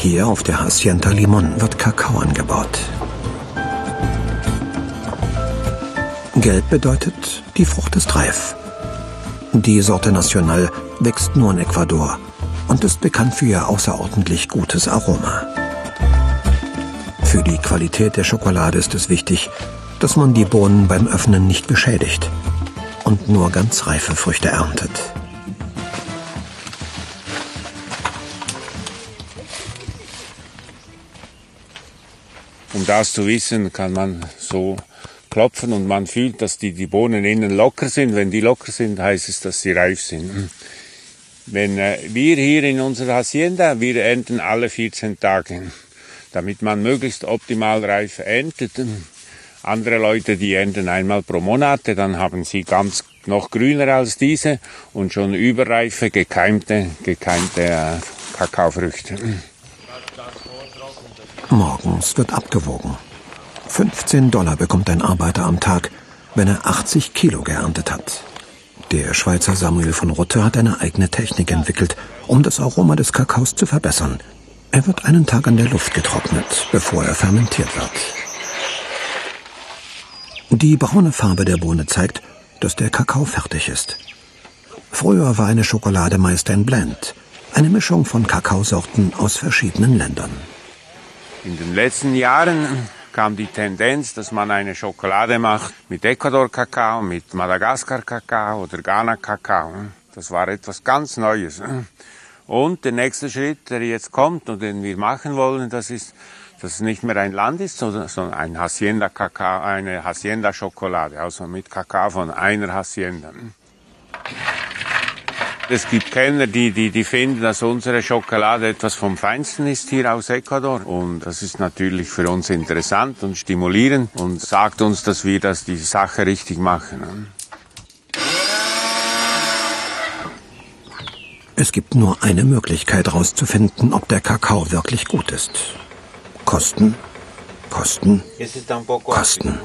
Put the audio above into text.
Hier auf der Hacienda Limon wird Kakao angebaut. Gelb bedeutet, die Frucht ist reif. Die Sorte Nacional wächst nur in Ecuador und ist bekannt für ihr außerordentlich gutes Aroma. Für die Qualität der Schokolade ist es wichtig, dass man die Bohnen beim Öffnen nicht beschädigt und nur ganz reife Früchte erntet. Um das zu wissen, kann man so klopfen und man fühlt, dass die, die Bohnen innen locker sind. Wenn die locker sind, heißt es, dass sie reif sind. Wenn äh, wir hier in unserer Hacienda, wir ernten alle 14 Tage, damit man möglichst optimal reif erntet. Andere Leute, die ernten einmal pro Monate, dann haben sie ganz noch grüner als diese und schon überreife, gekeimte, gekeimte äh, Kakaofrüchte. Morgens wird abgewogen. 15 Dollar bekommt ein Arbeiter am Tag, wenn er 80 Kilo geerntet hat. Der Schweizer Samuel von Rutte hat eine eigene Technik entwickelt, um das Aroma des Kakaos zu verbessern. Er wird einen Tag an der Luft getrocknet, bevor er fermentiert wird. Die braune Farbe der Bohne zeigt, dass der Kakao fertig ist. Früher war eine Schokolade meist ein Blend, eine Mischung von Kakaosorten aus verschiedenen Ländern. In den letzten Jahren kam die Tendenz, dass man eine Schokolade macht mit Ecuador-Kakao, mit Madagaskar-Kakao oder Ghana-Kakao. Das war etwas ganz Neues. Und der nächste Schritt, der jetzt kommt und den wir machen wollen, das ist, dass es nicht mehr ein Land ist, sondern ein Hacienda-Kakao, eine Hacienda-Schokolade, also mit Kakao von einer Hacienda. Es gibt Kellner, die, die, die finden, dass unsere Schokolade etwas vom Feinsten ist hier aus Ecuador. Und das ist natürlich für uns interessant und stimulierend und sagt uns, dass wir das die Sache richtig machen. Es gibt nur eine Möglichkeit herauszufinden, ob der Kakao wirklich gut ist. Kosten, Kosten, Kosten.